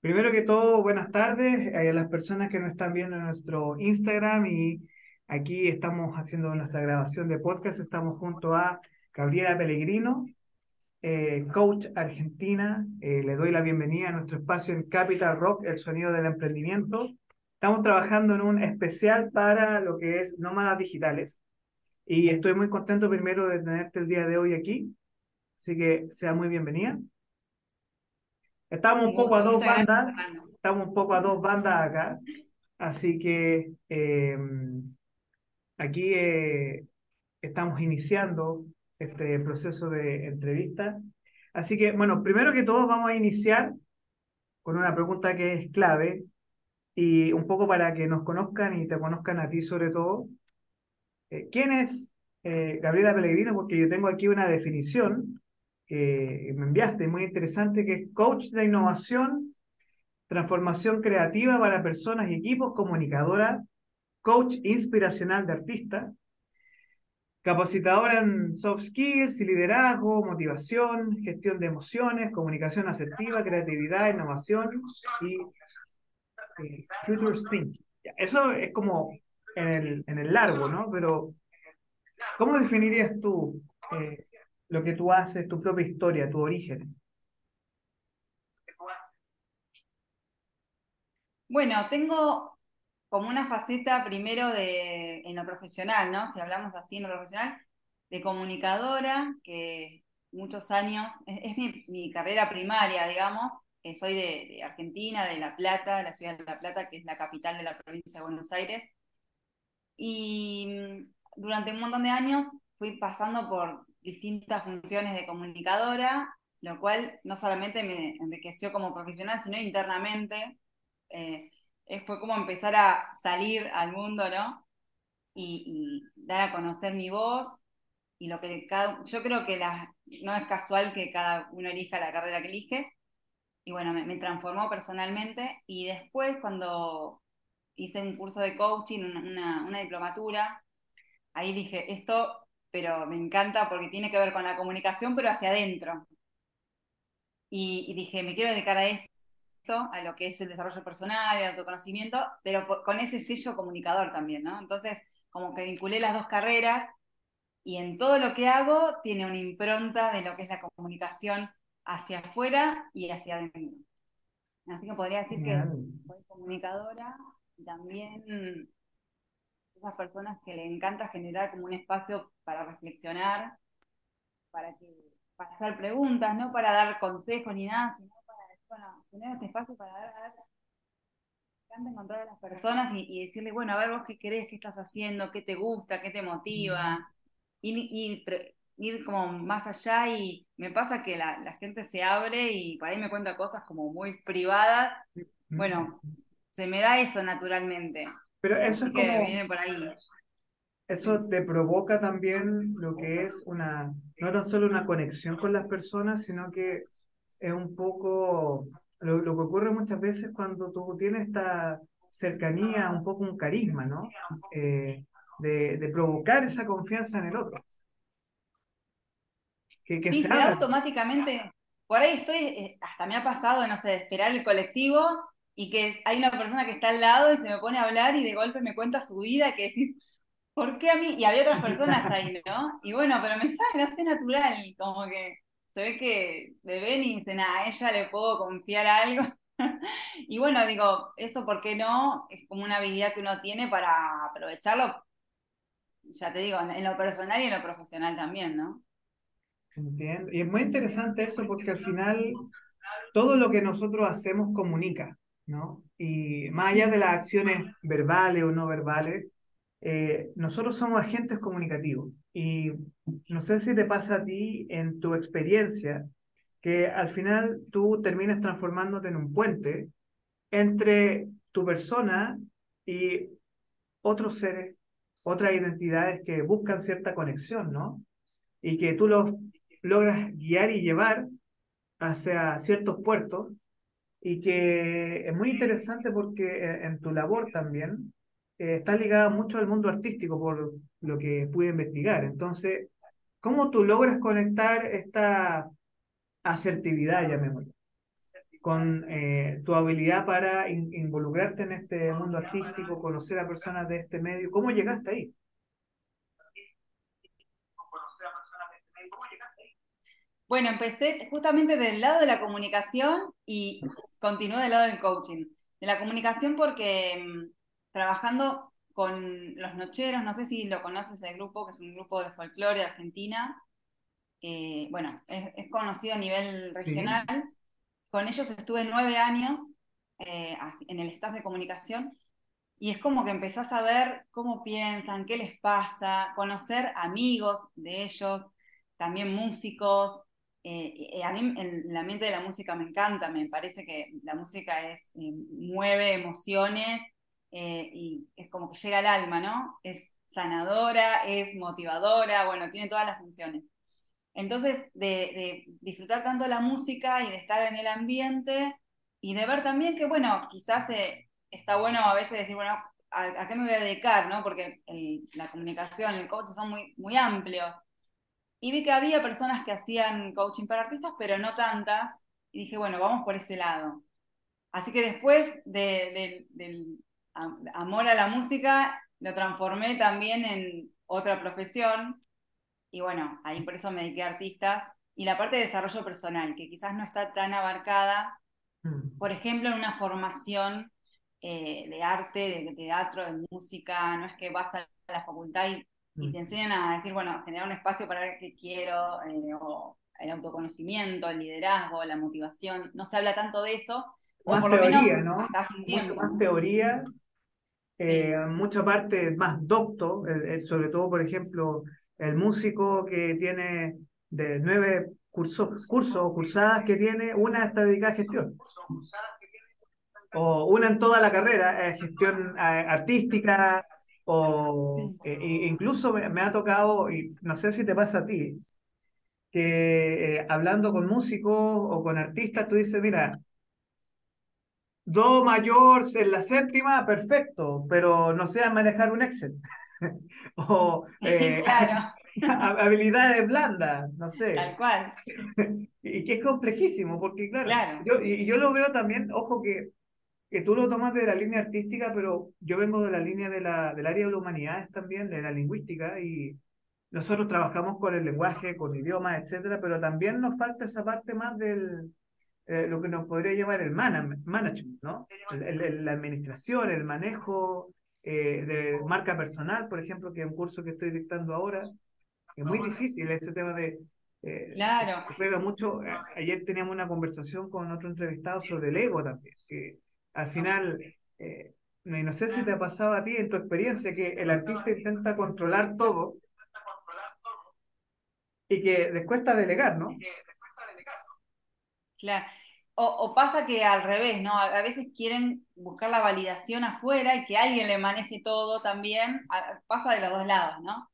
Primero que todo, buenas tardes a las personas que nos están viendo en nuestro Instagram y aquí estamos haciendo nuestra grabación de podcast. Estamos junto a Gabriela Pellegrino, eh, coach argentina. Eh, le doy la bienvenida a nuestro espacio en Capital Rock, el sonido del emprendimiento. Estamos trabajando en un especial para lo que es nómadas digitales. Y estoy muy contento primero de tenerte el día de hoy aquí. Así que sea muy bienvenida. Estamos un poco a dos bandas, estamos un poco a dos bandas acá, así que em, aquí eh, estamos iniciando este proceso de entrevista. Así que, bueno, primero que todo vamos a iniciar con una pregunta que es clave y un poco para que nos conozcan y te conozcan a ti sobre todo. Eh, ¿Quién es eh, Gabriela Pellegrino? Porque yo tengo aquí una definición que me enviaste, muy interesante, que es coach de innovación, transformación creativa para personas y equipos, comunicadora, coach inspiracional de artistas, capacitadora en soft skills y liderazgo, motivación, gestión de emociones, comunicación asertiva, creatividad, innovación y eh, future thinking. Eso es como en el, en el largo, ¿no? Pero, ¿cómo definirías tú eh, lo que tú haces, tu propia historia, tu origen. Bueno, tengo como una faceta primero de, en lo profesional, ¿no? Si hablamos así en lo profesional, de comunicadora, que muchos años, es, mi, carrera primaria, digamos, soy de, de, Argentina, de La Plata, la ciudad de La Plata, que es la capital de la provincia de Buenos Aires. Y mm, durante un montón de años fui pasando por distintas funciones de comunicadora, lo cual no solamente me enriqueció como profesional, sino internamente. Eh, fue como empezar a salir al mundo, ¿no? Y, dar a conocer mi voz. Y lo que cada, yo creo que no es casual que cada uno elija la carrera que elige. Y bueno, me, transformó personalmente. Y después, cuando hice un curso de coaching, una, una diplomatura, ahí dije, esto pero me encanta porque tiene que ver con la comunicación, pero hacia adentro. Y, dije, me quiero dedicar a esto, a lo que es el desarrollo personal, el autoconocimiento, pero con ese sello comunicador también, ¿no? Entonces, como que vinculé las dos carreras y en todo lo que hago tiene una impronta de lo que es la comunicación hacia afuera y hacia adentro. Así que podría decir que soy comunicadora y también esas personas que le encanta generar como un espacio para reflexionar, para que para hacer preguntas, no para dar consejos ni nada, sino para tener este espacio para dar, encanta encontrar a las personas y, decirle, bueno, a ver vos qué querés, qué estás haciendo, qué te gusta, qué te motiva, y, ir como más allá y me pasa que la, la, gente se abre y por ahí me cuenta cosas como muy privadas. Bueno, se me da eso naturalmente. Pero eso es como... Eso te provoca también lo que es una, no tan solo una conexión con las personas, sino que es un poco lo, que ocurre muchas veces cuando tú tienes esta cercanía, un poco un carisma, ¿no? Eh, de, de, provocar esa confianza en el otro. Que, que sí, se automáticamente, por ahí estoy, eh, hasta me ha pasado, no sé, de esperar el colectivo y que hay una persona que está al lado y se me pone a hablar y de golpe me cuenta su vida, que decís, ¿por qué a mí? Y había otras personas ahí, ¿no? Y bueno, pero me sale, sé, natural, como que se ve que le ven y dicen, a ella le puedo confiar algo. y bueno, digo, eso, ¿por qué no? Es como una habilidad que uno tiene para aprovecharlo, ya te digo, en lo personal y en lo profesional también, ¿no? Entiendo. Y es muy interesante eso porque al final todo lo que nosotros hacemos comunica. ¿No? Y más allá de las acciones verbales o no verbales, eh, nosotros somos agentes comunicativos. Y no sé si te pasa a ti en tu experiencia que al final tú terminas transformándote en un puente entre tu persona y otros seres, otras identidades que buscan cierta conexión, ¿no? Y que tú los logras guiar y llevar hacia ciertos puertos y que es muy interesante porque eh, en tu labor también eh, está ligada mucho al mundo artístico por lo que pude investigar. Entonces, ¿cómo tú logras conectar esta asertividad, llamémoslo, con eh, tu habilidad para involucrarte en este mundo artístico, conocer a personas de este medio. ¿Cómo llegaste ahí? Bueno, empecé justamente del lado de la comunicación y continué del lado del coaching. De la comunicación porque mm, trabajando con los nocheros, no sé si lo conoces el grupo, que es un grupo de folclore de Argentina, eh, bueno, es, conocido a nivel regional. Con ellos estuve nueve años eh, en el staff de comunicación y es como que empezás a ver cómo piensan, qué les pasa, conocer amigos de ellos, también músicos, eh, a mí el, ambiente de la música me encanta, me parece que la música es, eh, mueve emociones eh, y es como que llega al alma, ¿no? Es sanadora, es motivadora, bueno, tiene todas las funciones. Entonces, de, disfrutar tanto la música y de estar en el ambiente y de ver también que, bueno, quizás está bueno a veces decir, bueno, ¿a, qué me voy a dedicar? ¿no? Porque la comunicación, el coach son muy, muy amplios. Y vi que había personas que hacían coaching para artistas, pero no tantas. Y dije, bueno, vamos por ese lado. Así que después del amor a la música, lo transformé también en otra profesión. Y bueno, ahí por eso me dediqué a artistas. Y la parte de desarrollo personal, que quizás no está tan abarcada, mm. por ejemplo, en una formación eh, de arte, de teatro, de música. No es que vas a la facultad y y te enseñan a decir, bueno, generar un espacio para ver qué quiero, eh, o el autoconocimiento, el liderazgo, la motivación. No se habla tanto de eso. Más teoría, ¿no? Mucho más teoría, eh, mucha parte más docto, sobre todo, por ejemplo, el músico que tiene de nueve cursos, cursos o cursadas que tiene, una está dedicada a gestión. O una en toda la carrera, gestión eh, artística, o eh, incluso me, ha tocado, y no sé si te pasa a ti, que eh, hablando con músicos o con artistas, tú dices, mira, do mayor en la séptima, perfecto, pero no sé manejar un Excel. o eh, habilidades blandas, no sé. Tal cual. y que es complejísimo, porque claro, Yo, y yo lo veo también, ojo que que tú lo tomas de la línea artística, pero yo vengo de la línea de la, del área de las humanidades también, de la lingüística, y nosotros trabajamos con el lenguaje, con idiomas, etcétera, pero también nos falta esa parte más del, eh, lo que nos podría llamar el management, ¿no? la administración, el manejo eh, de marca personal, por ejemplo, que es un curso que estoy dictando ahora. Es muy difícil ese tema de... Eh, claro. Juega mucho. Ayer teníamos una conversación con otro entrevistado sobre el ego también, que al final, eh, no sé si te ha pasado a ti en tu experiencia que el artista intenta controlar todo y que les cuesta delegar, ¿no? Claro. O, pasa que al revés, ¿no? A, veces quieren buscar la validación afuera y que alguien le maneje todo también. pasa de los dos lados, ¿no?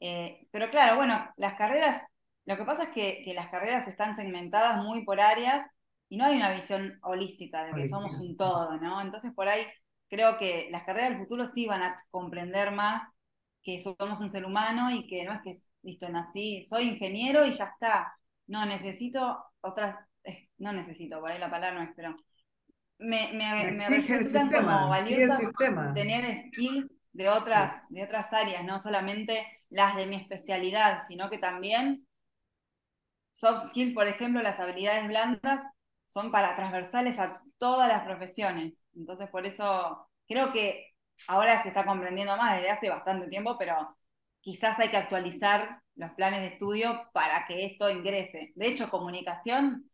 Eh, pero claro, bueno, las carreras, lo que pasa es que, que las carreras están segmentadas muy por áreas y no hay una visión holística de que somos un todo, ¿no? Entonces por ahí creo que las carreras del futuro sí van a comprender más que somos un ser humano y que no es que, listo, nací, soy ingeniero y ya está. No, necesito otras, no necesito, por ahí la palabra no es, pero me, me, me resultan como valiosas tener skills de otras, de otras áreas, no solamente las de mi especialidad, sino que también soft skills, por ejemplo, las habilidades blandas, son para transversales a todas las profesiones. Entonces, por eso creo que ahora se está comprendiendo más desde hace bastante tiempo, pero quizás hay que actualizar los planes de estudio para que esto ingrese. De hecho, comunicación,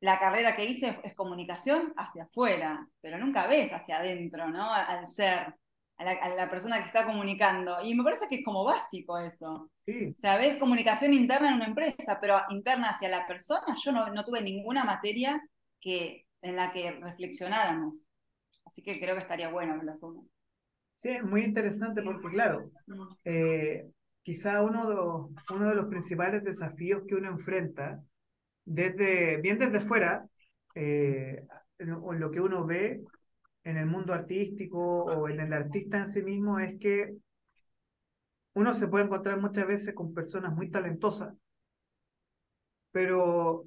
la carrera que hice es comunicación hacia afuera, pero nunca ves hacia adentro, ¿no? Al ser, a la, persona que está comunicando. Y me parece que es como básico eso. Sí. O sea, ves comunicación interna en una empresa, pero interna hacia la persona, yo no, tuve ninguna materia que, en la que reflexionáramos. Así que creo que estaría bueno la zona. Sí, es muy interesante porque, claro, eh, quizá uno de, los, uno de los principales desafíos que uno enfrenta, desde, bien desde fuera, eh, en, lo que uno ve en el mundo artístico o en el artista en sí mismo, es que uno se puede encontrar muchas veces con personas muy talentosas, pero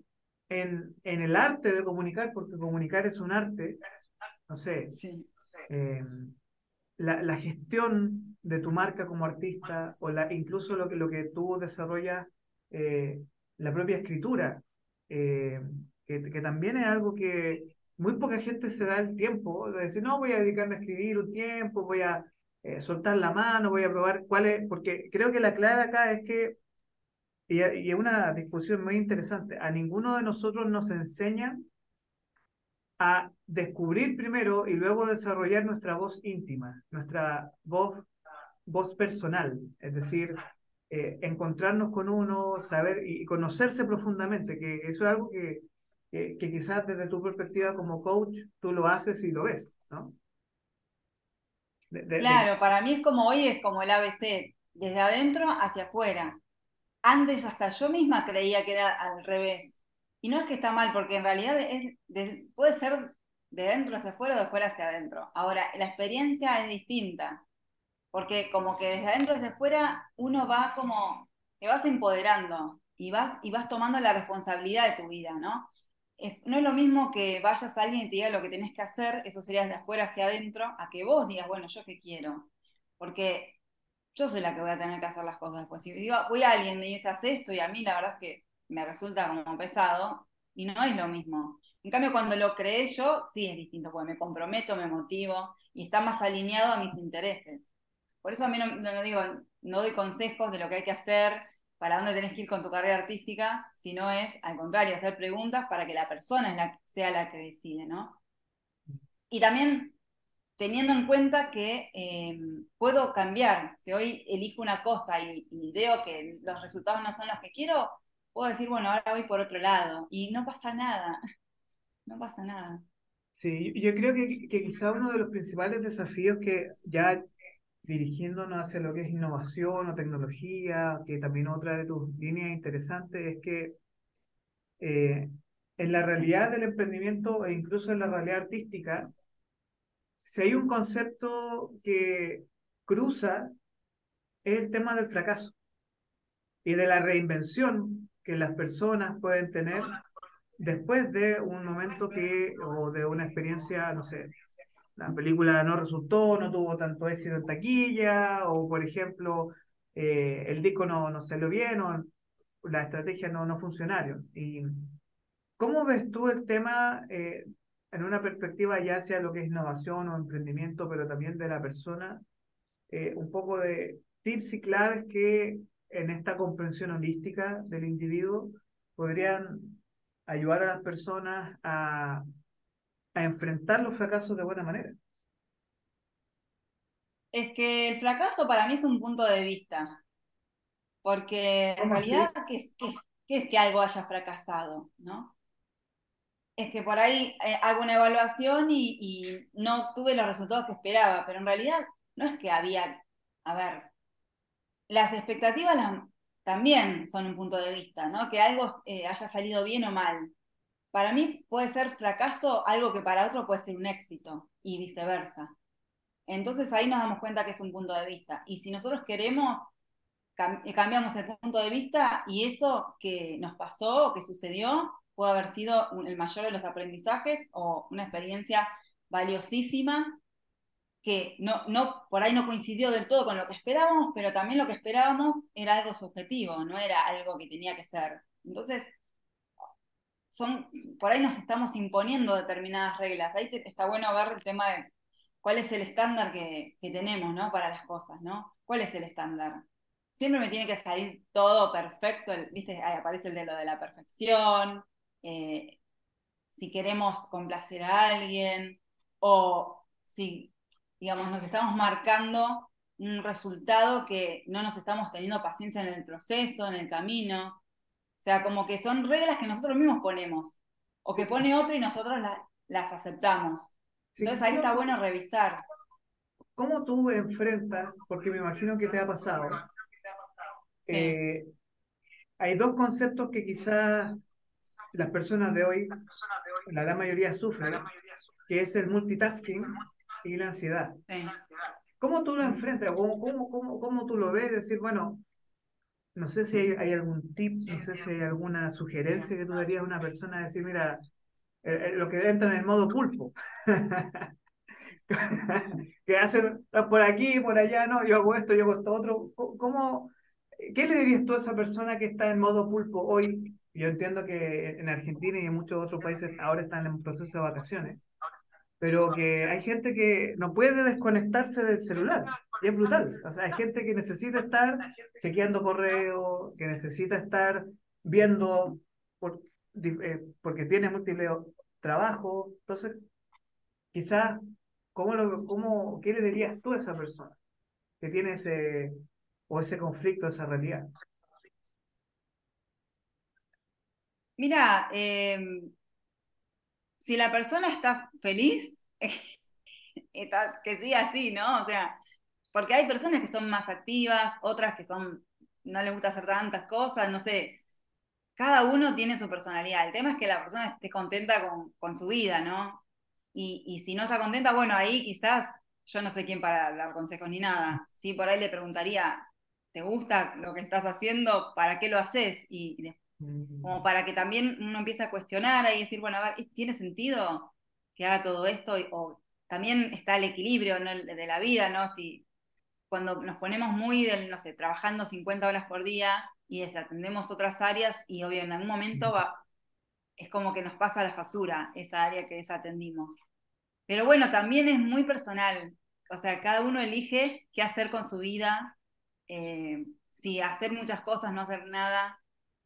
en, en el arte de comunicar, porque comunicar es un arte, no sé, Sí. eh, la, la gestión de tu marca como artista o la, incluso lo que, lo que tú desarrollas, eh, la propia escritura, eh, que, que también es algo que muy poca gente se da el tiempo de decir, no, voy a dedicarme a escribir un tiempo, voy a eh, soltar la mano, voy a probar cuál es, porque creo que la clave acá es que, y, es una discusión muy interesante, a ninguno de nosotros nos enseñan a descubrir primero y luego desarrollar nuestra voz íntima, nuestra voz, voz personal, es decir, eh, encontrarnos con uno, saber y conocerse profundamente, que eso es algo que, que, quizás desde tu perspectiva como coach tú lo haces y lo ves, ¿no? Claro, para mí es como hoy, es como el ABC, desde adentro hacia afuera. Antes hasta yo misma creía que era al revés. Y no es que está mal, porque en realidad es de, puede ser de dentro hacia afuera o de afuera hacia adentro. Ahora, la experiencia es distinta, porque como que desde adentro hacia afuera uno va como, te vas empoderando y vas, y vas tomando la responsabilidad de tu vida, ¿no? No es lo mismo que vayas a alguien y te diga lo que tenés que hacer, eso sería de afuera hacia adentro, a que vos digas, bueno, yo qué quiero. Porque yo soy la que voy a tener que hacer las cosas después. Si digo, voy a alguien me dice, haz esto, y a mí la verdad es que me resulta como pesado y no es lo mismo. En cambio, cuando lo creé yo, sí es distinto, porque me comprometo, me motivo y está más alineado a mis intereses. Por eso a mí no, no, digo, no doy consejos de lo que hay que hacer, para dónde tenés que ir con tu carrera artística, sino es, al contrario, hacer preguntas para que la persona sea la que decide, ¿no? Y también teniendo en cuenta que eh, puedo cambiar. Si hoy elijo una cosa y, y veo que los resultados no son los que quiero, puedo decir, bueno, ahora voy por otro lado y no pasa nada, no pasa nada. Sí, yo creo que, que quizá uno de los principales desafíos que ya dirigiéndonos hacia lo que es innovación o tecnología, que también otra de tus líneas interesantes es que eh, en la realidad del emprendimiento e incluso en la realidad artística, si hay un concepto que cruza, es el tema del fracaso y de la reinvención que las personas pueden tener después de un momento que, o de una experiencia, no sé, la película no resultó, no tuvo tanto éxito en taquilla, o por ejemplo, eh, el disco no, no salió bien, o la estrategia no, no. ¿Y cómo ves tú el tema eh, en una perspectiva ya sea lo que es innovación o emprendimiento, pero también de la persona? Eh, un poco de tips y claves que en esta comprensión holística del individuo podrían ayudar a las personas a, a enfrentar los fracasos de buena manera. Es que el fracaso para mí es un punto de vista, porque en realidad, ¿qué es, qué, qué es, que algo haya fracasado? ¿no? Es que por ahí eh, hago una evaluación y, y no obtuve los resultados que esperaba, pero en realidad no es que había, a ver, las expectativas las, también son un punto de vista, ¿no? Que algo eh, haya salido bien o mal. Para mí puede ser fracaso algo que para otro puede ser un éxito y viceversa. Entonces ahí nos damos cuenta que es un punto de vista. Y si nosotros queremos, cam cambiamos el punto de vista y eso que nos pasó o que sucedió puede haber sido el mayor de los aprendizajes o una experiencia valiosísima que no, no, por ahí no coincidió del todo con lo que esperábamos, pero también lo que esperábamos era algo subjetivo, no era algo que tenía que ser. Entonces, son, por ahí nos estamos imponiendo determinadas reglas. Ahí está bueno ver el tema de cuál es el estándar que, que, tenemos ¿no? para las cosas, ¿no? ¿Cuál es el estándar? Siempre me tiene que salir todo perfecto, ¿viste? Ahí aparece el de lo de la perfección, eh, si queremos complacer a alguien, o si digamos, nos estamos marcando un resultado que no nos estamos teniendo paciencia en el proceso, en el camino. O sea, como que son reglas que nosotros mismos ponemos, o que pone otro y nosotros la, las aceptamos. Sí, Entonces ahí está bueno revisar. ¿Cómo tú enfrentas, porque me imagino que te ha pasado, sí. eh, hay dos conceptos que quizás las personas de hoy, la gran mayoría sufren, que es el multitasking y la ansiedad. Sí. ¿Cómo tú lo enfrentas? ¿Cómo, cómo, cómo, cómo tú lo ves? Decir, bueno, no sé si hay, algún tip, no sé si hay alguna sugerencia que tú darías a una persona, decir, mira, eh, eh, lo que entra en el modo pulpo. que hacen por aquí, por allá, no, yo hago esto, yo hago esto otro. ¿Cómo, ¿Qué le dirías tú a esa persona que está en modo pulpo hoy? Yo entiendo que en Argentina y en muchos otros países ahora están en proceso de vacaciones, pero que hay gente que no puede desconectarse del celular y es brutal. O sea, hay gente que necesita estar chequeando correo, que necesita estar viendo por, eh, porque tiene múltiples trabajos. Entonces, quizás, ¿cómo, lo, cómo, ¿qué le dirías tú a esa persona que tiene ese, o ese conflicto, esa realidad? Mira, em, si la persona está feliz, que siga así, ¿no? O sea, porque hay personas que son más activas, otras que son, no les gusta hacer tantas cosas, no sé. Cada uno tiene su personalidad. El tema es que la persona esté contenta con, con su vida, ¿no? Y, y, si no está contenta, bueno, ahí quizás yo no sé quién para dar consejos ni nada. Sí, por ahí le preguntaría, ¿te gusta lo que estás haciendo? ¿Para qué lo haces? Y, y como para que también uno empiece a cuestionar y decir, bueno, a ver, ¿tiene sentido que haga todo esto? O también está el equilibrio de la vida, ¿no? Si cuando nos ponemos muy, del, no sé, trabajando 50 horas por día y desatendemos otras áreas y obviamente en algún momento va, es como que nos pasa la factura esa área que desatendimos. Pero bueno, también es muy personal, o sea, cada uno elige qué hacer con su vida, eh, si hacer muchas cosas, no hacer nada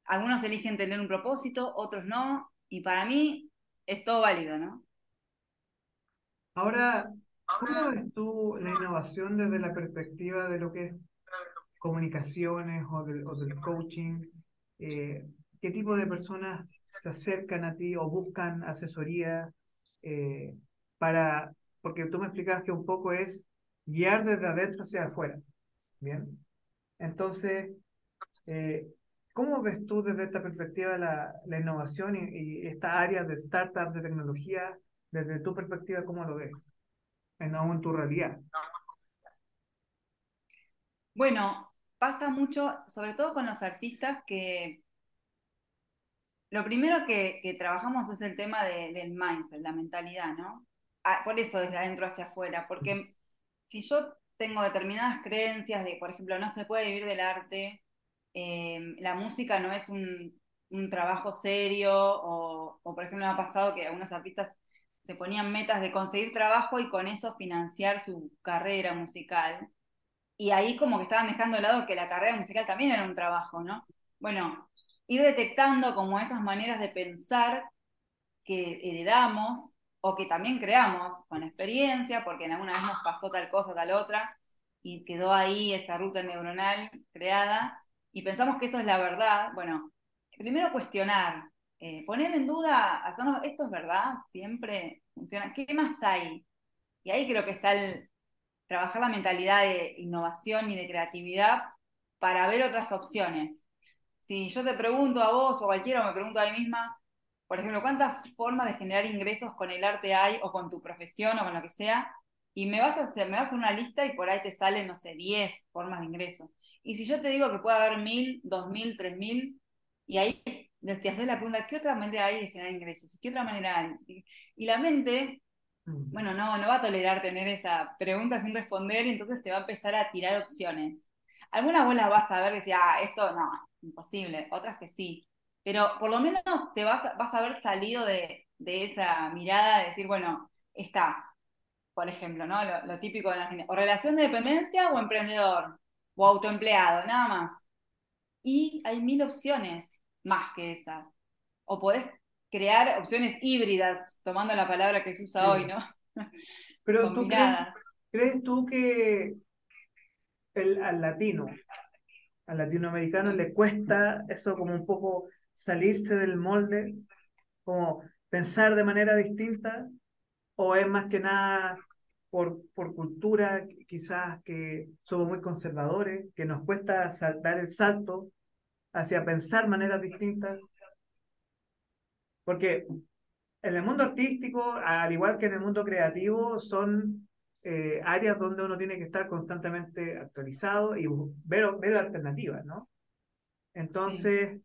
algunos eligen tener un propósito, otros no, y para mí es todo válido, ¿no? Ahora, ¿cómo ves tú la innovación desde la perspectiva de lo que es comunicaciones o del, coaching? Eh, ¿Qué tipo de personas se acercan a ti o buscan asesoría eh, para, porque tú me explicabas que un poco es guiar desde adentro hacia afuera, ¿bien? Entonces, eh, ¿Cómo ves tú desde esta perspectiva la, innovación y, esta área de startups, de tecnología, desde tu perspectiva, cómo lo ves? En, en tu realidad. Bueno, pasa mucho, sobre todo con los artistas, que lo primero que, que trabajamos es el tema de, del mindset, la mentalidad, ¿no? Ah, por eso desde adentro hacia afuera, porque si yo tengo determinadas creencias de, por ejemplo, no se puede vivir del arte, Em, la música no es un, trabajo serio, o, por ejemplo me ha pasado que algunos artistas se ponían metas de conseguir trabajo y con eso financiar su carrera musical. Y ahí como que estaban dejando de lado que la carrera musical también era un trabajo, ¿no? Bueno, ir detectando como esas maneras de pensar que heredamos o que también creamos con la experiencia, porque en alguna vez nos pasó tal cosa, tal otra, y quedó ahí esa ruta neuronal creada, y pensamos que eso es la verdad, bueno, primero cuestionar, eh, poner en duda, hacernos, ¿esto es verdad? ¿Siempre funciona? ¿Qué más hay? Y ahí creo que está el trabajar la mentalidad de innovación y de creatividad para ver otras opciones. Si yo te pregunto a vos o cualquiera o me pregunto a mí misma, por ejemplo, ¿cuántas formas de generar ingresos con el arte hay o con tu profesión o con lo que sea? Y me vas a hacer, me vas a hacer una lista y por ahí te salen, no sé, 10 formas de ingreso. Y si yo te digo que puede haber mil, dos mil, tres mil, y ahí te haces la pregunta, ¿qué otra manera hay de generar ingresos? ¿Qué otra manera hay? Y, la mente, mm. bueno, no, no va a tolerar tener esa pregunta sin responder y entonces te va a empezar a tirar opciones. Algunas vos las vas a ver y decir, ah, esto no, imposible, otras que sí. Pero por lo menos te vas, vas a haber salido de, esa mirada de decir, bueno, está, por ejemplo, ¿no? Lo, típico de la gente, o relación de dependencia o emprendedor o autoempleado, nada más. Y hay mil opciones más que esas. O podés crear opciones híbridas, tomando la palabra que se usa hoy, ¿no? Pero tú crees, tú que el, al latino, al latinoamericano le cuesta eso como un poco salirse del molde, como pensar de manera distinta, o es más que nada por, por cultura, quizás que somos muy conservadores, que nos cuesta dar el salto hacia pensar maneras distintas. Porque en el mundo artístico, al igual que en el mundo creativo, son eh, áreas donde uno tiene que estar constantemente actualizado y ver, ver alternativas, ¿no? Entonces,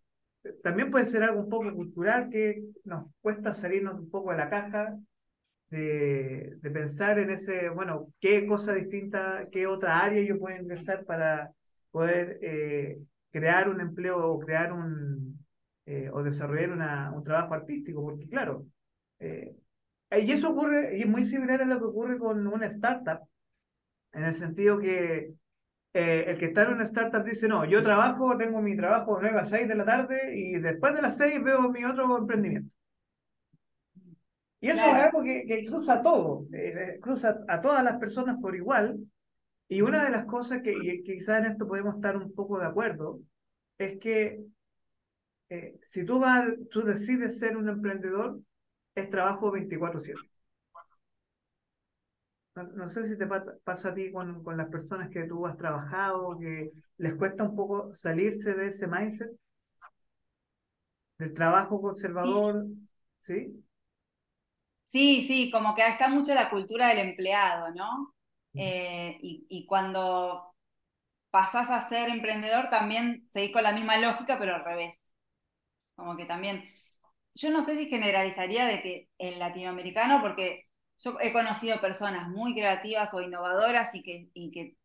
también puede ser algo un poco cultural que nos cuesta salirnos un poco de la caja, de, de pensar en ese, bueno, qué cosa distinta, qué otra área yo puedo ingresar para poder eh, crear un empleo o crear un, eh, o desarrollar una, un trabajo artístico, porque claro, eh, y eso ocurre, y es muy similar a lo que ocurre con una startup, en el sentido que eh, el que está en una startup dice, no, yo trabajo, tengo mi trabajo de 9 a 6 de la tarde y después de las 6 veo mi otro emprendimiento. Y eso es algo que, que cruza todo, eh, cruza a todas las personas por igual. Y una de las cosas que, y quizás en esto podemos estar un poco de acuerdo, es que eh, si tú, vas, tú decides ser un emprendedor, es trabajo 24/7. No, sé si te pasa a ti con, con, las personas que tú has trabajado, que les cuesta un poco salirse de ese mindset, del trabajo conservador, ¿sí? Sí, sí, como que está mucho la cultura del empleado, ¿no? Eh, y, y, cuando pasás a ser emprendedor también seguís con la misma lógica, pero al revés. Como que también, yo no sé si generalizaría de que el latinoamericano, porque yo he conocido personas muy creativas o innovadoras y que, y que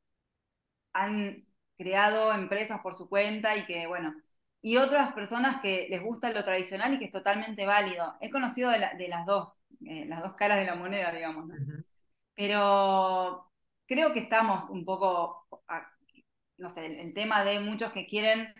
han creado empresas por su cuenta y que, bueno, y otras personas que les gusta lo tradicional y que es totalmente válido. He conocido de, las dos, eh, las dos caras de la moneda, digamos. Pero creo que estamos un poco, no sé, el tema de muchos que quieren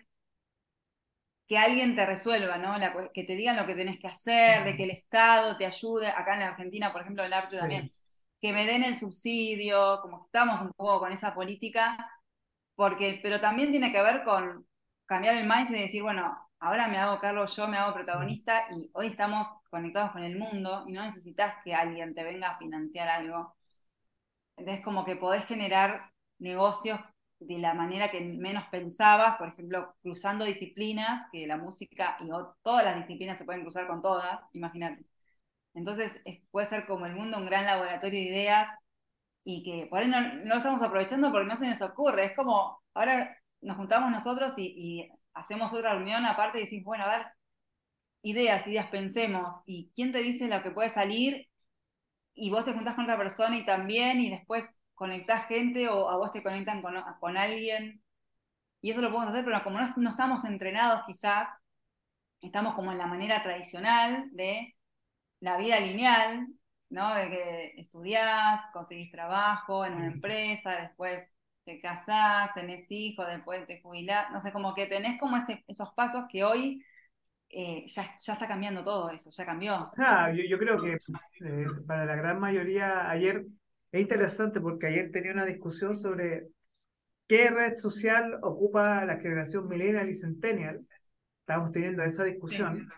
que alguien te resuelva, ¿no? que te digan lo que tenés que hacer, de que el Estado te ayude, acá en Argentina, por ejemplo, el arte también, que me den el subsidio, como que estamos un poco con esa política, porque, pero también tiene que ver con cambiar el mindset y decir, bueno, ahora me hago cargo yo, me hago protagonista y hoy estamos conectados con el mundo y no necesitas que alguien te venga a financiar algo. Entonces, como que podés generar negocios de la manera que menos pensabas, por ejemplo, cruzando disciplinas, que la música y todas las disciplinas se pueden cruzar con todas, imagínate. Entonces puede ser como el mundo un gran laboratorio de ideas y que por ahí no, lo estamos aprovechando porque no se nos ocurre. Es como, ahora nos juntamos nosotros y, hacemos otra reunión aparte y decimos, bueno, a ver, ideas, ideas, pensemos. ¿Y quién te dice lo que puede salir? Y vos te juntás con otra persona y también, y después conectás gente o a vos te conectan con, con alguien. Y eso lo podemos hacer, pero como no, estamos entrenados quizás, estamos como en la manera tradicional de la vida lineal, ¿no? De que estudiás, conseguís trabajo en una empresa, después te casás, tenés hijos, después te jubilás, no sé, como que tenés como esos pasos que hoy eh, ya, ya, está cambiando todo eso, ya cambió. O sea, yo, yo creo que eh, para la gran mayoría, ayer es interesante porque ayer tenía una discusión sobre qué red social ocupa la generación millennial y centennial. Estábamos teniendo esa discusión.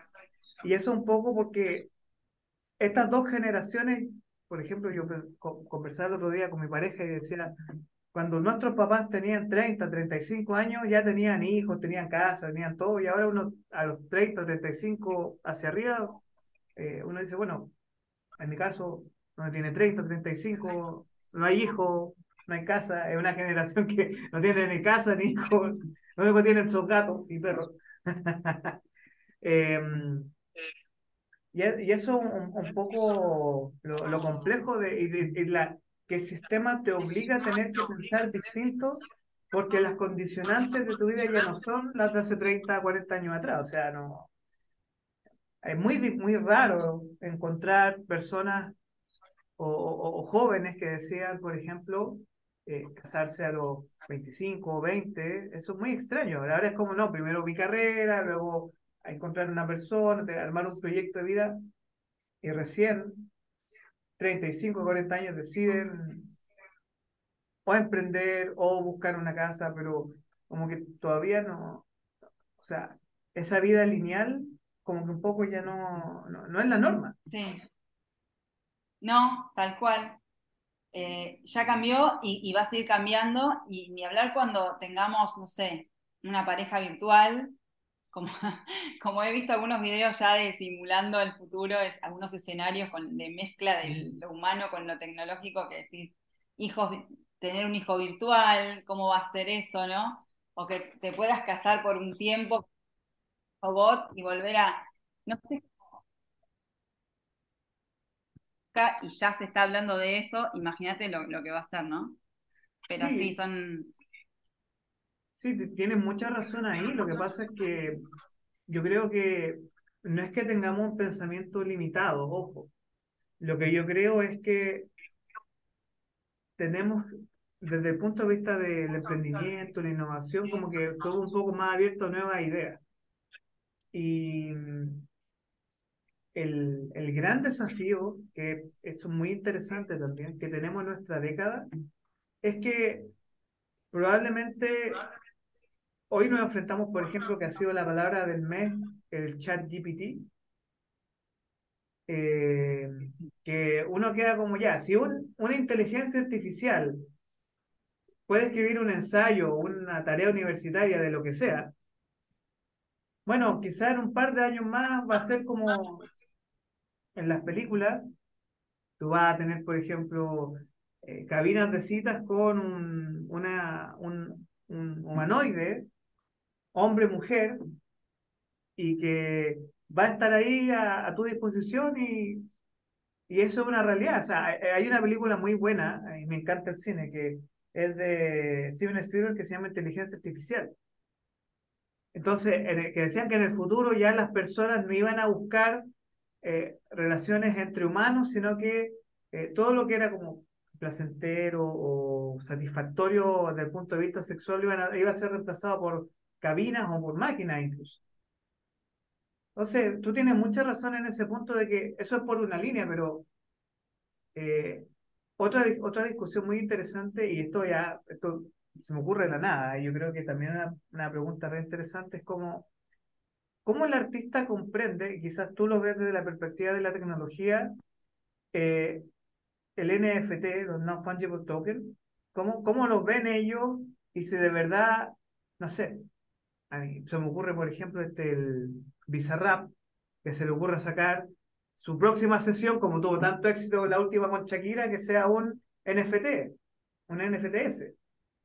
Y eso un poco porque estas dos generaciones, por ejemplo, yo conversaba el otro día con mi pareja y decía, cuando nuestros papás tenían 30, 35 años, ya tenían hijos, tenían casa, tenían todo, y ahora uno a los 30, 35 hacia arriba, eh, uno dice, bueno, en mi caso, no tiene 30, 35, no hay hijos, no hay casa, es una generación que no tiene ni casa ni hijos, lo único que tienen son gatos y perros. Em, y, y, eso un, un poco lo, lo, complejo de, la, que el sistema te obliga a tener que pensar distinto porque las condicionantes de tu vida ya no son las de hace 30, 40 años atrás. O sea, no. Es muy, muy raro encontrar personas o, jóvenes que desean, por ejemplo, eh, casarse a los 25 o 20, eso es muy extraño. Ahora es como, no, primero mi carrera, luego encontrar una persona, armar un proyecto de vida, y recién 35 o 40 años deciden o emprender o buscar una casa, pero como que todavía no, o sea, esa vida lineal como que un poco ya no, no, no es la norma. Sí. No, tal cual. Eh, ya cambió y, va a seguir cambiando, y ni hablar cuando tengamos, no sé, una pareja virtual, como, como he visto algunos videos ya de simulando el futuro, es, algunos escenarios con, de mezcla de lo humano con lo tecnológico, que decís, hijos, tener un hijo virtual, cómo va a ser eso, ¿no? o que te puedas casar por un tiempo o bot y volver a, no sé, y ya se está hablando de eso, imagínate lo, que va a ser, ¿no? Pero sí, son... Sí, tienes mucha razón ahí. Lo que pasa es que yo creo que no es que tengamos un pensamiento limitado, ojo. Lo que yo creo es que tenemos, desde el punto de vista del emprendimiento, la innovación, como que todo un poco más abierto a nuevas ideas. Y el, el gran desafío, que es muy interesante también, que tenemos en nuestra década, es que probablemente hoy nos enfrentamos, por ejemplo, que ha sido la palabra del mes, el chat GPT, eh, que uno queda como ya, si un, una inteligencia artificial puede escribir un ensayo, una tarea universitaria de lo que sea, bueno, quizá en un par de años más va a ser como en las películas, tú vas a tener, por ejemplo, eh, cabinas de citas con un, una, un, un humanoide, hombre-mujer, y que va a estar ahí a, tu disposición y, y, eso es una realidad. O sea, hay una película muy buena, y me encanta el cine, que es de Steven Spielberg que se llama Inteligencia Artificial. Entonces, que decían que en el futuro ya las personas no iban a buscar eh, relaciones entre humanos, sino que eh, todo lo que era como placentero o satisfactorio desde el punto de vista sexual iba a, iba a ser reemplazado por cabinas o por máquinas incluso. Entonces, tú tienes mucha razón en ese punto de que eso es por una línea, pero eh, otra, otra discusión muy interesante, y esto ya esto se me ocurre de la nada, y yo creo que también una, pregunta re interesante es cómo, cómo el artista comprende, quizás tú lo ves desde la perspectiva de la tecnología, eh, el NFT, los Non-Fungible Tokens, cómo, cómo los ven ellos y si de verdad, no sé, se me ocurre, por ejemplo, este, el Bizarrap, que se le ocurre sacar su próxima sesión, como tuvo tanto éxito la última con Shakira, que sea un NFT, un NFTs.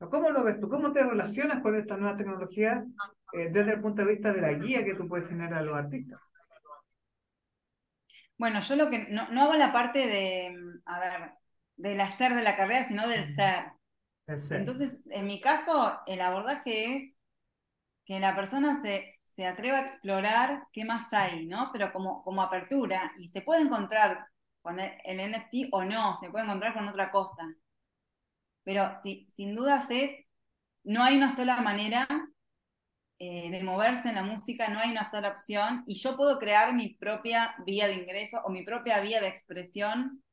¿Cómo lo ves tú? ¿Cómo te relacionas con esta nueva tecnología eh, desde el punto de vista de la guía que tú puedes generar a los artistas? Bueno, yo lo que no, hago la parte de, a ver, del hacer de la carrera, sino del ser. ser. Entonces, en mi caso, el abordaje es que la persona se, se atreva a explorar qué más hay, ¿no? Pero como, como apertura. Y se puede encontrar con el, NFT o no, se puede encontrar con otra cosa. Pero si, sin dudas es, no hay una sola manera eh, de moverse en la música, no hay una sola opción. Y yo puedo crear mi propia vía de ingreso o mi propia vía de expresión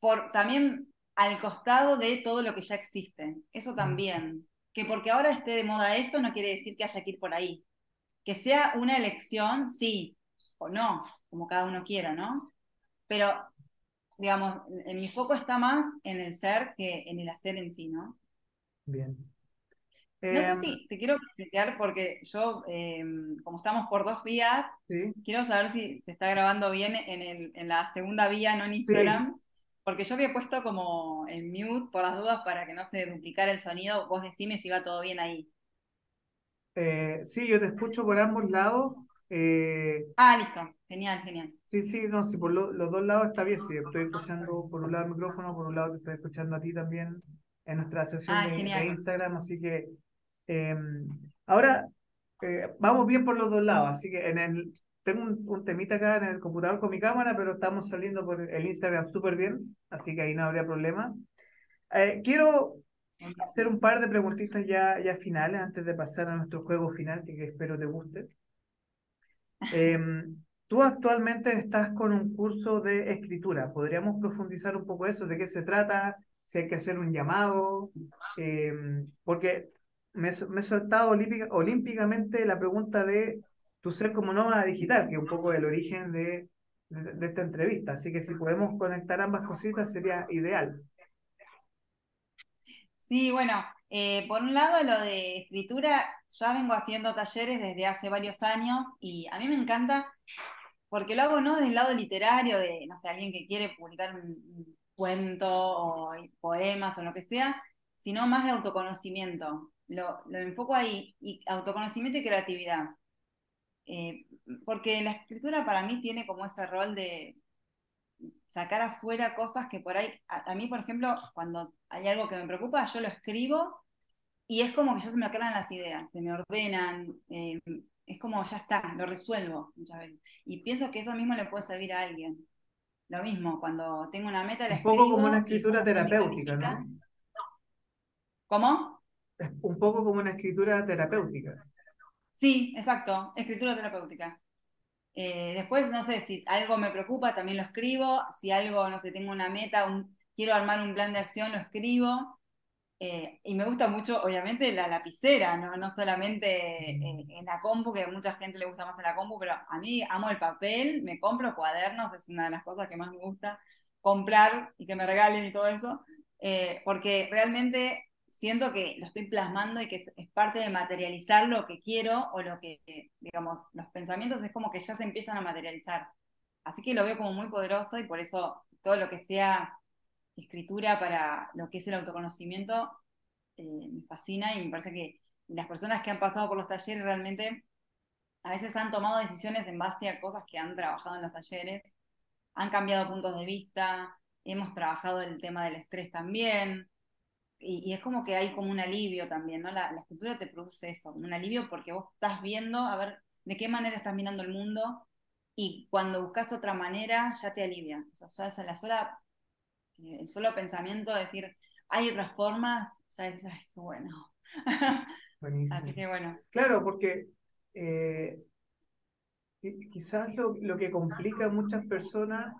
por, también al costado de todo lo que ya existe. Eso mm. también. Que porque ahora esté de moda eso no quiere decir que haya que ir por ahí que sea una elección, sí o no, como cada uno quiera, ¿no? Pero, digamos, en mi foco está más en el ser que en el hacer en sí, ¿no? Bien. No sé em, si te quiero explicar porque yo, em, como estamos por dos vías, quiero saber si se está grabando bien en, el, en la segunda vía, no en Instagram. Porque yo había puesto como en mute por las dudas para que no se duplicara el sonido. Vos decime si va todo bien ahí. Eh, sí, yo te escucho por ambos lados. Eh, ah, listo. Genial, genial. Sí, sí, no, sí, por los dos lados está bien. Sí, estoy escuchando por un lado el micrófono, por un lado te estoy escuchando a ti también en nuestra sesión ah, de, Instagram. Así que em, ahora eh, vamos bien por los dos lados. Así que en el, tengo un, temita acá en el computador con mi cámara, pero estamos saliendo por el Instagram súper bien. Así que ahí no habría problema. quiero hacer un par de preguntitas ya, ya finales antes de pasar a nuestro juego final, que, espero te guste. Em, tú actualmente estás con un curso de escritura. ¿Podríamos profundizar un poco eso? ¿De qué se trata? Si hay que hacer un llamado. Em, porque me, he soltado olímpicamente la pregunta de tu ser como nómada digital, que es un poco el origen de, de esta entrevista. Así que si podemos conectar ambas cositas sería ideal. Sí, bueno, eh, por un lado lo de escritura, ya vengo haciendo talleres desde hace varios años y a mí me encanta porque lo hago no desde el lado literario, de, no sé, alguien que quiere publicar un, cuento o poemas o lo que sea, sino más de autoconocimiento. lo, lo enfoco ahí, y autoconocimiento y creatividad. Eh, porque la escritura para mí tiene como ese rol de sacar afuera cosas que por ahí, a, mí por ejemplo, cuando hay algo que me preocupa, yo lo escribo y es como que ya se me aclaran las ideas, se me ordenan, eh, es como ya está, lo resuelvo muchas veces. Y pienso que eso mismo le puede servir a alguien. Lo mismo, cuando tengo una meta, la Un poco como una escritura terapéutica, ¿no? ¿Cómo? un poco como una escritura terapéutica. Sí, exacto, escritura terapéutica. Eh, después, no sé, si algo me preocupa, también lo escribo. Si algo, no sé, tengo una meta, quiero armar un plan de acción, lo escribo. Eh, y me gusta mucho, obviamente, la lapicera, no, no solamente eh, en la compu, que a mucha gente le gusta más en la compu, pero a mí amo el papel, me compro cuadernos, es una de las cosas que más me gusta comprar y que me regalen y todo eso, porque realmente siento que lo estoy plasmando y que es, parte de materializar lo que quiero o lo que, digamos, los pensamientos es como que ya se empiezan a materializar. Así que lo veo como muy poderoso y por eso todo lo que sea escritura para lo que es el autoconocimiento eh, me fascina y me parece que las personas que han pasado por los talleres realmente a veces han tomado decisiones en base a cosas que han trabajado en los talleres, han cambiado puntos de vista, hemos trabajado el tema del estrés también, y, es como que hay como un alivio también, ¿no? La, escultura te produce eso, un alivio porque vos estás viendo, a ver, de qué manera estás mirando el mundo y cuando buscas otra manera ya te alivia. O sea, ya es la sola, eh, el solo pensamiento de decir, hay otras formas, ya es, ay, qué bueno. Buenísimo. Así que bueno. Claro, porque eh, quizás lo, lo que complica a muchas personas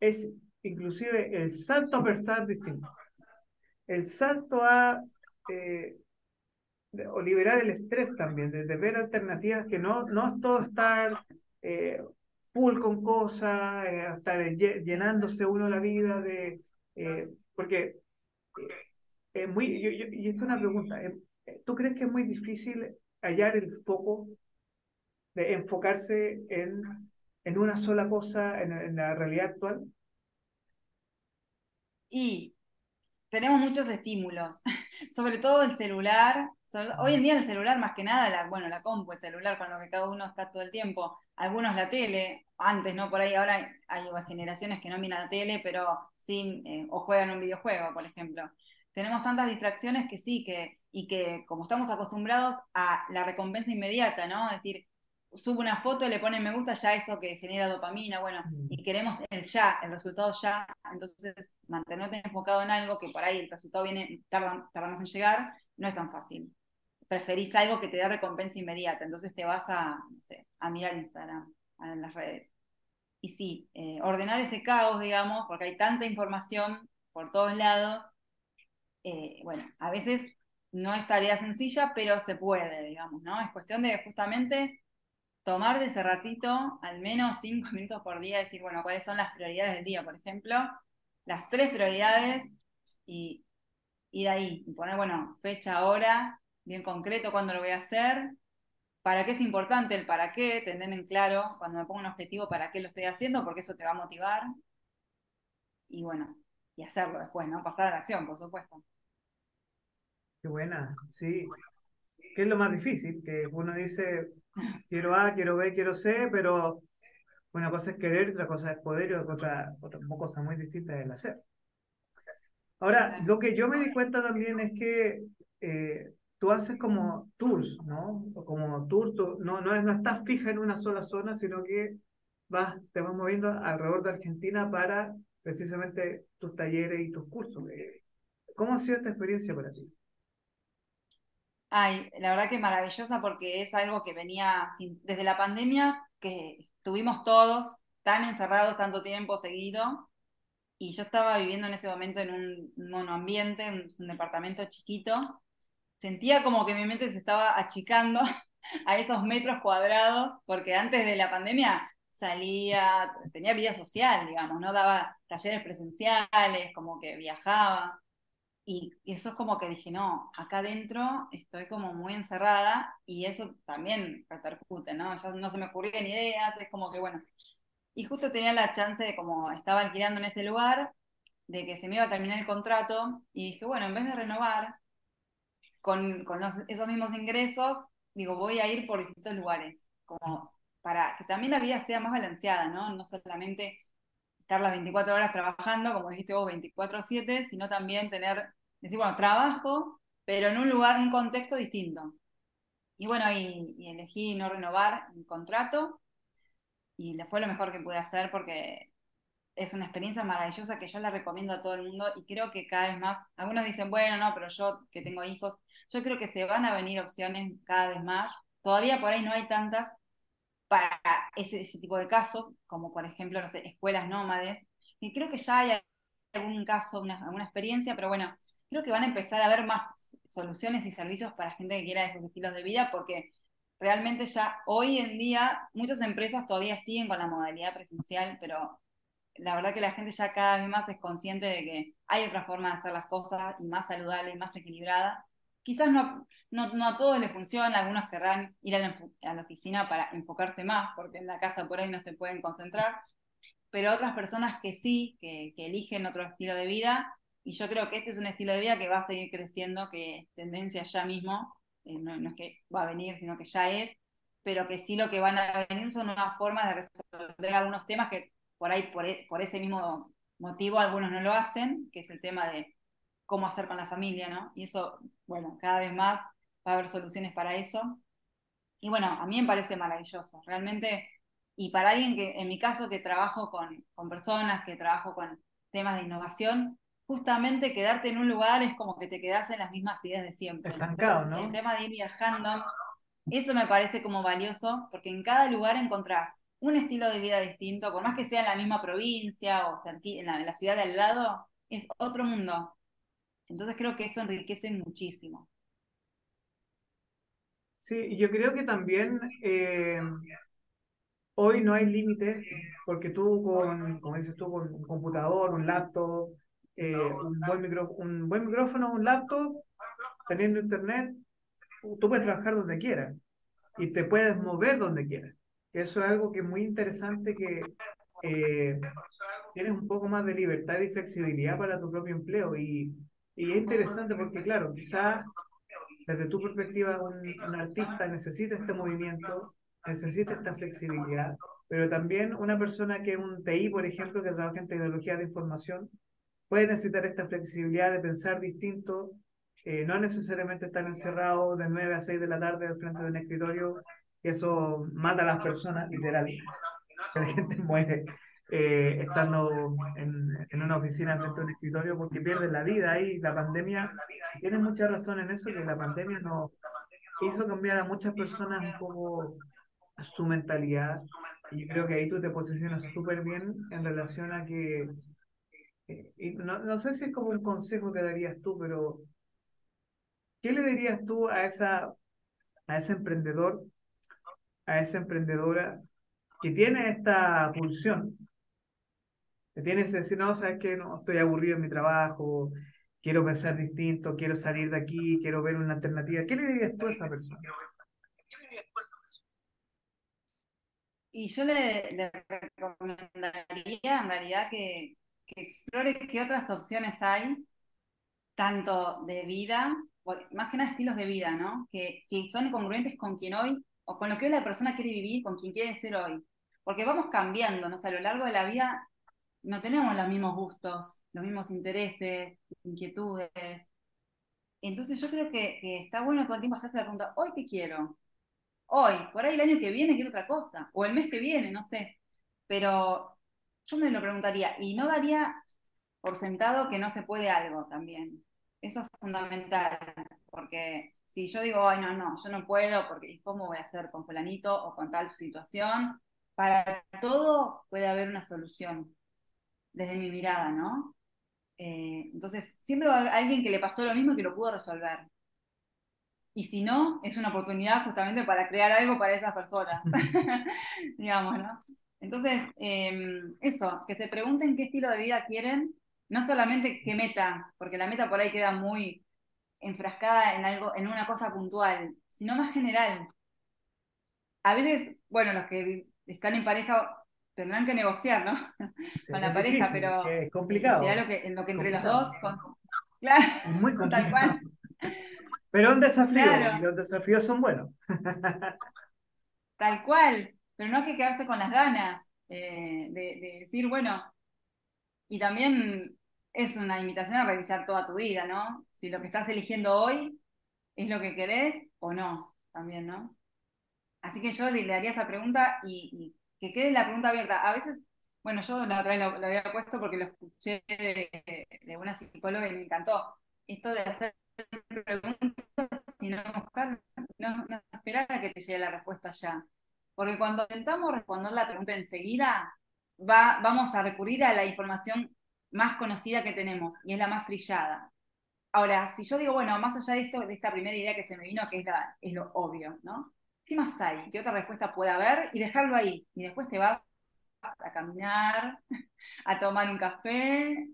es inclusive el salto a pensar distinto el salto a eh, o liberar el estrés también, de, ver alternativas que no, no es todo estar eh, full con cosas, eh, estar llenándose uno la vida de... porque es muy... y esto es una pregunta, ¿tú crees que es muy difícil hallar el foco, de enfocarse en, en una sola cosa en, en la realidad actual? Y tenemos muchos estímulos, sobre todo el celular. hoy en día el celular más que nada, la, bueno, la compu, el celular con lo que cada uno está todo el tiempo. Algunos la tele, antes, ¿no? Por ahí ahora hay, generaciones que no miran la tele, pero sí, eh, o juegan un videojuego, por ejemplo. Tenemos tantas distracciones que sí, que, y que como estamos acostumbrados a la recompensa inmediata, ¿no? Es decir, subo una foto, le pone me gusta, ya eso que genera dopamina, bueno, y mm. queremos el ya, el resultado ya, entonces mantenerte enfocado en algo que por ahí el resultado viene, tarda, más en llegar, no es tan fácil. Preferís algo que te dé recompensa inmediata, entonces te vas a, a mirar Instagram, en las redes. Y sí, eh, ordenar ese caos, digamos, porque hay tanta información por todos lados, eh, bueno, a veces no es tarea sencilla, pero se puede, digamos, ¿no? Es cuestión de justamente tomar de ese ratito al menos cinco minutos por día, decir, bueno, cuáles son las prioridades del día, por ejemplo, las tres prioridades y ir ahí y poner, bueno, fecha, hora, bien concreto, cuándo lo voy a hacer, para qué es importante el para qué, tener en claro cuando me pongo un objetivo para qué lo estoy haciendo, porque eso te va a motivar. Y bueno, y hacerlo después, ¿no? Pasar a la acción, por supuesto. Qué buena, sí. ¿Qué es lo más difícil? Que uno dice, quiero A, quiero B, quiero C, pero una cosa es querer, otra cosa es poder y otra, otra cosa muy distinta es el hacer. Ahora, lo que yo me di cuenta también es que eh, tú haces como tours, ¿no? Como tours, no, no, es, no estás fija en una sola zona, sino que vas, te vas moviendo alrededor de Argentina para precisamente tus talleres y tus cursos. ¿Cómo ha sido esta experiencia para ti? Ay, la verdad que maravillosa porque es algo que venía desde la pandemia, que estuvimos todos tan encerrados tanto tiempo seguido, y yo estaba viviendo en ese momento en un monoambiente, un, un departamento chiquito, sentía como que mi mente se estaba achicando a esos metros cuadrados, porque antes de la pandemia salía, tenía vida social, digamos, ¿no? Daba talleres presenciales, como que viajaba. Y, eso es como que dije, no, acá adentro estoy como muy encerrada y eso también repercute, ¿no? Ya no se me ocurrían ideas, es como que bueno. Y justo tenía la chance de como estaba alquilando en ese lugar, de que se me iba a terminar el contrato y dije, bueno, en vez de renovar, con, esos mismos ingresos, digo, voy a ir por distintos lugares, como para que también la vida sea más balanceada, ¿no? No solamente estar las 24 horas trabajando, como dijiste vos, 24/7, sino también tener, decir, bueno, trabajo, pero en un lugar, en un contexto distinto. Y bueno, y, elegí no renovar mi contrato y fue lo mejor que pude hacer porque es una experiencia maravillosa que yo la recomiendo a todo el mundo y creo que cada vez más, algunos dicen, bueno, no, pero yo que tengo hijos, yo creo que se van a venir opciones cada vez más. Todavía por ahí no hay tantas para ese, ese tipo de casos, como por ejemplo, no sé, escuelas nómades, y creo que ya hay algún caso, una, alguna experiencia, pero bueno, creo que van a empezar a haber más soluciones y servicios para gente que quiera esos estilos de vida, porque realmente ya hoy en día muchas empresas todavía siguen con la modalidad presencial, pero la verdad que la gente ya cada vez más es consciente de que hay otra forma de hacer las cosas y más saludable y más equilibrada. Quizás no, no, a todos les funciona, algunos querrán ir a la, oficina para enfocarse más, porque en la casa por ahí no se pueden concentrar, pero otras personas que sí, que, eligen otro estilo de vida, y yo creo que este es un estilo de vida que va a seguir creciendo, que es tendencia ya mismo, eh, no, es que va a venir, sino que ya es, pero que sí lo que van a venir son unas formas de resolver algunos temas que por ahí, e, por ese mismo motivo, algunos no lo hacen, que es el tema de cómo hacer con la familia, ¿no? Y eso, bueno, cada vez más va a haber soluciones para eso. Y bueno, a mí me parece maravilloso, realmente. Y para alguien que, en mi caso, que trabajo con, con personas, que trabajo con temas de innovación, justamente quedarte en un lugar es como que te quedas en las mismas ideas de siempre. Estancado, ¿no? El tema de ir viajando, eso me parece como valioso, porque en cada lugar encontrás un estilo de vida distinto, por más que sea en la misma provincia o en la, en la ciudad de al lado, es otro mundo. Entonces creo que eso enriquece muchísimo. Sí, yo creo que también eh, hoy no hay límites, porque tú con, como dices tú, con un computador, un laptop, eh, un, buen micro, un buen micrófono, un laptop, teniendo internet, tú puedes trabajar donde quieras y te puedes mover donde quieras. Eso es algo que es muy interesante que eh, tienes un poco más de libertad y flexibilidad para tu propio empleo. Y, y es interesante porque, claro, quizás desde tu perspectiva un, un, artista necesita este movimiento, necesita esta flexibilidad, pero también una persona que es un TI, por ejemplo, que trabaja en tecnología de información, puede necesitar esta flexibilidad de pensar distinto, eh, no necesariamente estar encerrado de 9 a 6 de la tarde al frente de un escritorio eso mata a las personas, literal. Que la gente muere eh, estando en, en, una oficina frente a un escritorio porque pierde la vida ahí. La pandemia, tiene mucha razón en eso, que la pandemia nos hizo cambiar a muchas personas un poco su mentalidad. Y creo que ahí tú te posicionas súper bien en relación a que, y no, no sé si es como un consejo que darías tú, pero ¿qué le dirías tú a, esa, a ese emprendedor a esa emprendedora que tiene esta pulsión, que tiene ese decir, no, sabes que no, estoy aburrido en mi trabajo, quiero pensar distinto, quiero salir de aquí, quiero ver una alternativa. ¿Qué le dirías tú a esa persona? Y yo le, recomendaría en realidad que, que, explore qué otras opciones hay, tanto de vida, más que nada estilos de vida, ¿no? Que, que son congruentes con quien hoy o con lo que hoy la persona quiere vivir, con quien quiere ser hoy. Porque vamos cambiando, ¿no? a lo largo de la vida no tenemos los mismos gustos, los mismos intereses, inquietudes. Entonces yo creo que, está bueno todo el tiempo hacerse la pregunta, ¿hoy qué quiero? Hoy, por ahí el año que viene quiero otra cosa, o el mes que viene, no sé. Pero yo me lo preguntaría, y no daría por sentado que no se puede algo también. Eso es fundamental, porque si yo digo, ay, no, no, yo no puedo, porque ¿cómo voy a hacer con fulanito o con tal situación? Para todo puede haber una solución, desde mi mirada, ¿no? Eh, entonces, siempre va a haber alguien que le pasó lo mismo y que lo pudo resolver. Y si no, es una oportunidad justamente para crear algo para esas personas, digamos, ¿no? Entonces, em, eso, que se pregunten qué estilo de vida quieren, no solamente qué meta, porque la meta por ahí queda muy enfrascada en algo, en una cosa puntual, sino más general. A veces, bueno, los que están en pareja tendrán que negociar, ¿no? con la pareja, pero es complicado. Será lo que, en lo que entre los dos, claro, muy complicado. Pero un desafío, y los desafíos son buenos. Tal cual, pero no hay que quedarse con las ganas eh, de, decir, bueno, y también es una invitación a revisar toda tu vida, ¿no? Si lo que estás eligiendo hoy es lo que querés o no, también, ¿no? Así que yo le daría esa pregunta y, que quede la pregunta abierta. A veces, bueno, yo la otra vez lo, había puesto porque lo escuché de, una psicóloga y me encantó. Esto de hacer preguntas sino buscar, no, esperar a que te llegue la respuesta ya. Porque cuando intentamos responder la pregunta enseguida, va, vamos a recurrir a la información más conocida que tenemos y es la más trillada. Ahora, si yo digo, bueno, más allá de esto, de esta primera idea que se me vino, que es, la, es lo obvio, ¿no? ¿Qué más hay? ¿Qué otra respuesta puede haber? Y dejarlo ahí. Y después te vas a caminar, a tomar un café,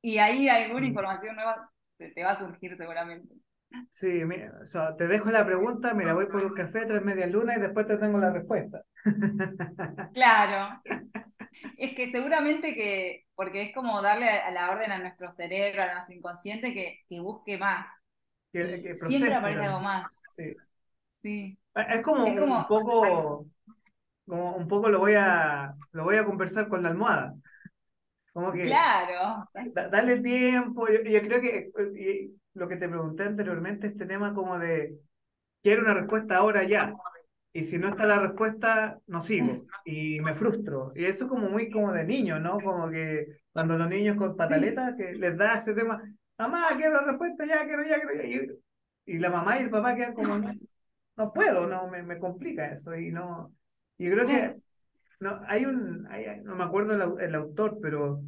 y ahí alguna mm. información nueva te va a surgir seguramente. Sí, mira, o sea, te dejo la pregunta, mira, voy por un café, tres medias lunas y después te tengo la respuesta. Claro. Es que seguramente que, porque es como darle a la orden a nuestro cerebro, a nuestro inconsciente, que, que busque más. Que, Siempre aparece algo más. Sí. sí. Es como, un poco, como un poco lo voy a, lo voy a conversar con la almohada. Como que, claro. dale tiempo. Yo, yo creo que lo que te pregunté anteriormente, este tema como de, quiero una respuesta ahora ya, y si no está la respuesta, no sigo, y me frustro. Y eso como muy como de niño, ¿no? Como que cuando los niños con pataletas, que les da ese tema, mamá, quiero la respuesta ya, quiero ya, quiero ya. Y, la mamá y el papá quedan como, no, puedo, no, me, me complica eso, y no... Y creo que no, hay un, no me acuerdo el, el, autor, pero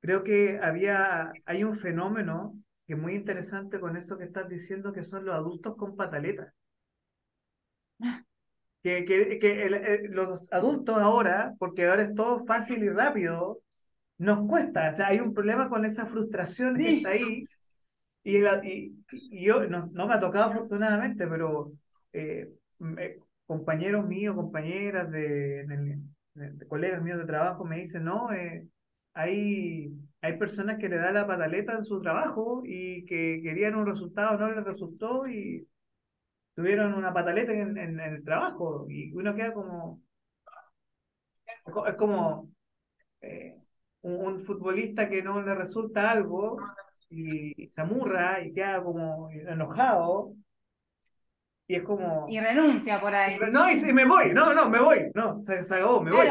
creo que había, hay un fenómeno que es muy interesante con eso que estás diciendo, que son los adultos con pataletas. Que, que, que los adultos ahora, porque ahora es todo fácil y rápido, nos cuesta. O sea, hay un problema con esa frustración que está ahí. Y, y, yo, no, no, me ha tocado afortunadamente, pero eh, compañeros míos, compañeras de, de, colegas míos de trabajo me dicen, no, eh, hay, hay personas que le dan la pataleta en su trabajo y que querían un resultado, no les resultó y tuvieron una pataleta en, en, el trabajo y uno queda como... Es como eh, un, futbolista que no le resulta algo y se amurra y queda como enojado y es como... Y renuncia por ahí. No, y, me voy, no, no, me voy, no, se, se acabó, me voy.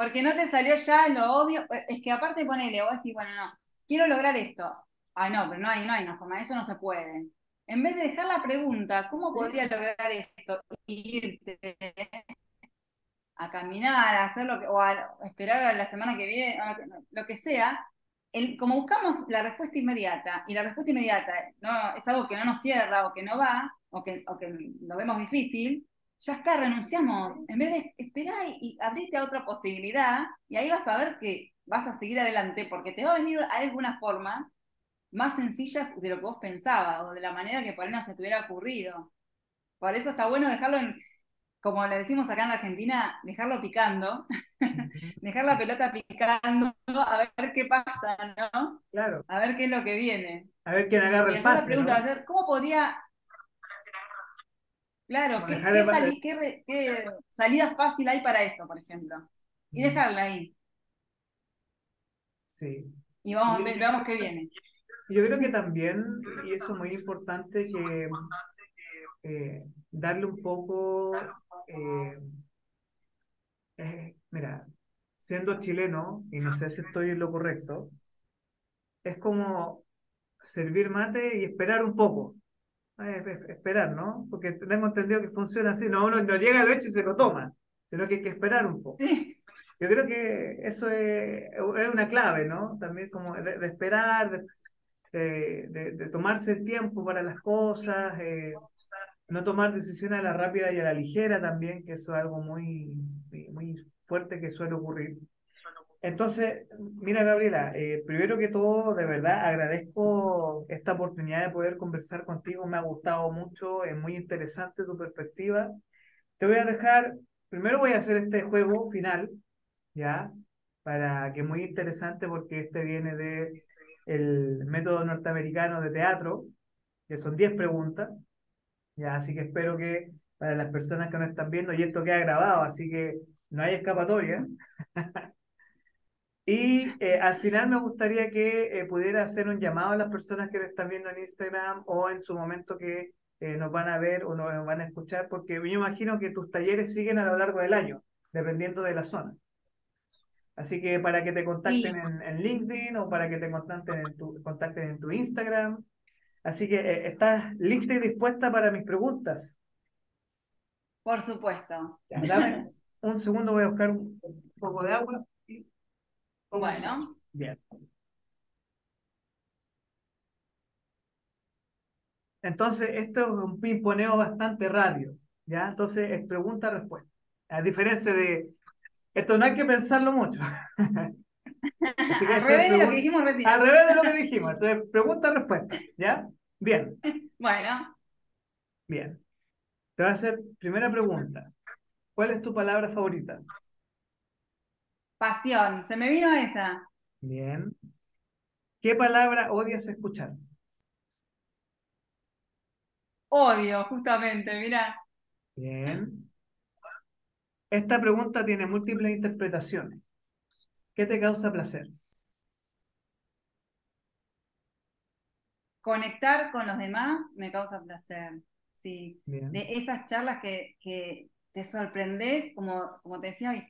Porque no te salió ya lo obvio. Es que aparte ponele, vos decís, bueno, no, quiero lograr esto. Ah, no, pero no hay, no hay una forma, eso no se puede. En vez de dejar la pregunta, ¿cómo podría lograr esto? Irte a caminar, a hacer lo que, o a esperar a la semana que viene, lo que sea, el, como buscamos la respuesta inmediata, y la respuesta inmediata no, es algo que no nos cierra o que no va, o que, o que lo vemos difícil, ya está, renunciamos. En vez de esperar y, abrirte a otra posibilidad, y ahí vas a ver que vas a seguir adelante, porque te va a venir de alguna forma más sencilla de lo que vos pensabas, o de la manera que por ahí no se te hubiera ocurrido. Por eso está bueno dejarlo en, como le decimos acá en Argentina, dejarlo picando, dejar la pelota picando, a ver qué pasa, ¿no? Claro. A ver qué es lo que viene. A ver quién agarra el pase. pregunta, hacer, ¿cómo podría Claro, ¿qué, salida fácil hay para esto, por ejemplo? Y dejarla ahí. Sí. Y vamos, veamos qué viene. Yo creo que también, y eso es muy importante, que eh, darle un poco, eh, eh, mira, siendo chileno, y no sé si estoy en lo correcto, es como servir mate y esperar un poco esperar, ¿no? Porque tenemos entendido que funciona así, no uno no llega al hecho y se lo toma, sino que hay que esperar un poco. Yo creo que eso es, una clave, ¿no? También como de, esperar, de, de, tomarse el tiempo para las cosas, eh, no tomar decisiones a la rápida y a la ligera también, que eso es algo muy, muy fuerte que suele ocurrir. Entonces, mira, Gabriela, eh, primero que todo, de verdad agradezco esta oportunidad de poder conversar contigo. Me ha gustado mucho, es muy interesante tu perspectiva. Te voy a dejar, primero voy a hacer este juego final, ¿ya? Para que es muy interesante porque este viene de el método norteamericano de teatro, que son 10 preguntas. Ya, así que espero que para las personas que nos están viendo, y esto queda grabado, así que no hay escapatoria. y eh, al final me gustaría que eh, pudiera hacer un llamado a las personas que nos están viendo en Instagram o en su momento que eh, nos van a ver o nos van a escuchar, porque yo imagino que tus talleres siguen a lo largo del año, dependiendo de la zona. Así que para que te contacten en, LinkedIn o para que te contacten en tu, contacten en tu Instagram. Así que, ¿estás lista y dispuesta para mis preguntas? Por supuesto. dame un segundo, voy a buscar un, poco de agua. Bueno. Bien. Entonces, esto es un pimponeo bastante rápido, ¿ya? Entonces, es pregunta-respuesta. A diferencia de... Esto no hay que pensarlo mucho. al revés de lo que dijimos recién. Al revés de lo que dijimos. Entonces, pregunta-respuesta, ¿ya? Bien. Bueno. Bien. Te voy a hacer primera pregunta. ¿Cuál es tu palabra favorita? Pasión. Se me vino esa. Bien. ¿Qué palabra odias escuchar? Odio, justamente, mira. Bien. Esta pregunta tiene múltiples interpretaciones. ¿Qué te causa placer? Conectar con los demás me causa placer. Sí. De esas charlas que, que te sorprendes, como, como te decía hoy,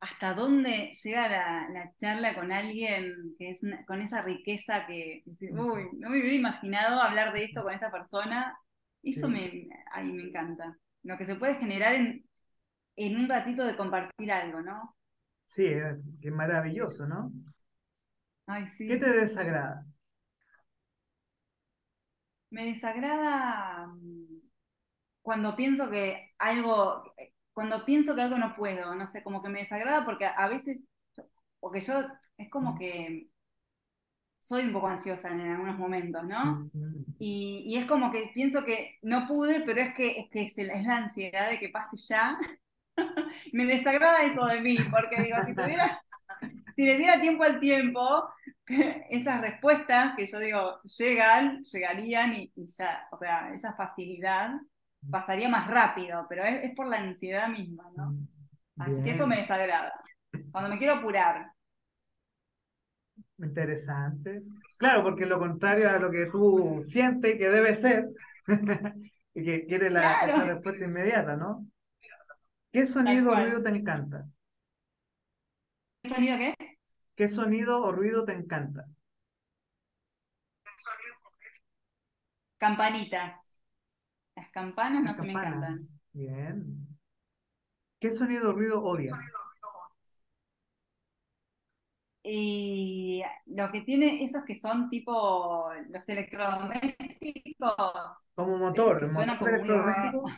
hasta dónde llega la, charla con alguien que es con esa riqueza que, uy, no me hubiera imaginado hablar de esto con esta persona eso me, ay, me encanta. Lo que se puede generar en, en un ratito de compartir algo, ¿no? Sí, qué maravilloso, ¿no? Ay, sí. ¿Qué te desagrada? Me desagrada mm, cuando pienso que algo, cuando pienso que algo no puedo, no sé, como que me desagrada porque a veces, porque yo, es como que soy un poco ansiosa en algunos momentos, ¿no? Y, es como que pienso que no pude, pero es que, es, la ansiedad de que pase ya. Me desagrada eso de mí, porque digo, si tuviera, si le diera tiempo al tiempo, esas respuestas que yo digo llegan, llegarían y, ya, o sea, esa facilidad pasaría más rápido, pero es, por la ansiedad misma, ¿no? Así que eso me desagrada. Cuando me quiero apurar, Interesante. Claro, porque lo contrario a lo que tú sientes que debe ser y que quiere la, esa respuesta inmediata, ¿no? ¿Qué sonido o ruido te encanta? ¿Qué sonido qué? ¿Qué sonido o ruido te encanta? Campanitas. Las campanas no se me encantan. Bien. ¿Qué sonido o ruido odias? Y lo que tiene esos que son tipo los electrodomésticos. Como motor, que suena como electrodoméstico.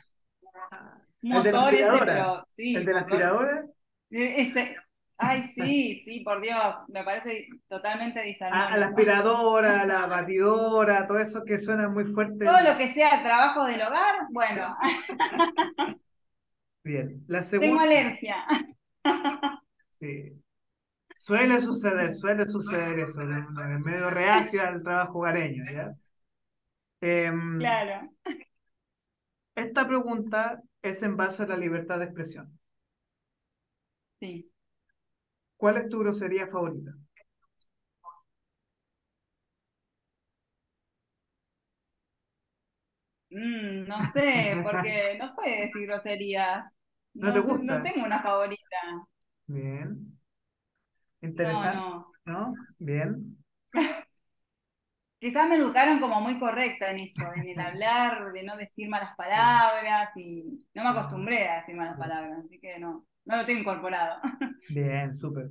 Motor ese, pero sí. ¿El de la aspiradora? E, ese, ay, sí, sí, por Dios, me parece totalmente disarmante. A, la aspiradora, la batidora, todo eso que suena muy fuerte. Todo lo que sea trabajo del hogar, bueno. Bien, la segunda. Tengo alergia. Sí. Suele suceder, suele suceder eso, en medio reacio al trabajo hogareño, ¿ya? Em, claro. Esta pregunta es en base a la libertad de expresión. Sí. ¿Cuál es tu grosería favorita? Mm, no sé, porque no sé decir groserías. ¿No, te gusta? no tengo una favorita. Bien. Interesante. No, Bien. Quizás me educaron como muy correcta en eso, en el hablar, de no decir malas palabras y no me acostumbré a decir malas palabras, así que no, no lo tengo incorporado. Bien, súper.